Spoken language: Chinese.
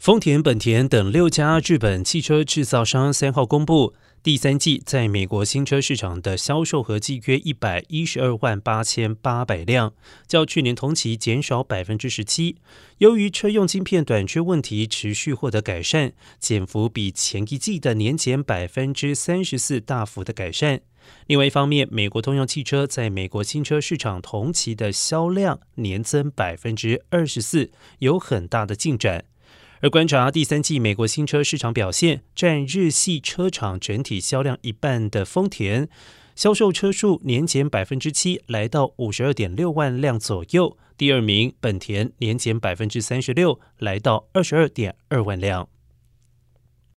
丰田、本田等六家日本汽车制造商三号公布，第三季在美国新车市场的销售合计约一百一十二万八千八百辆，较去年同期减少百分之十七。由于车用晶片短缺问题持续获得改善，减幅比前一季的年减百分之三十四大幅的改善。另外一方面，美国通用汽车在美国新车市场同期的销量年增百分之二十四，有很大的进展。而观察第三季美国新车市场表现，占日系车厂整体销量一半的丰田，销售车数年减百分之七，来到五十二点六万辆左右。第二名本田年减百分之三十六，来到二十二点二万辆。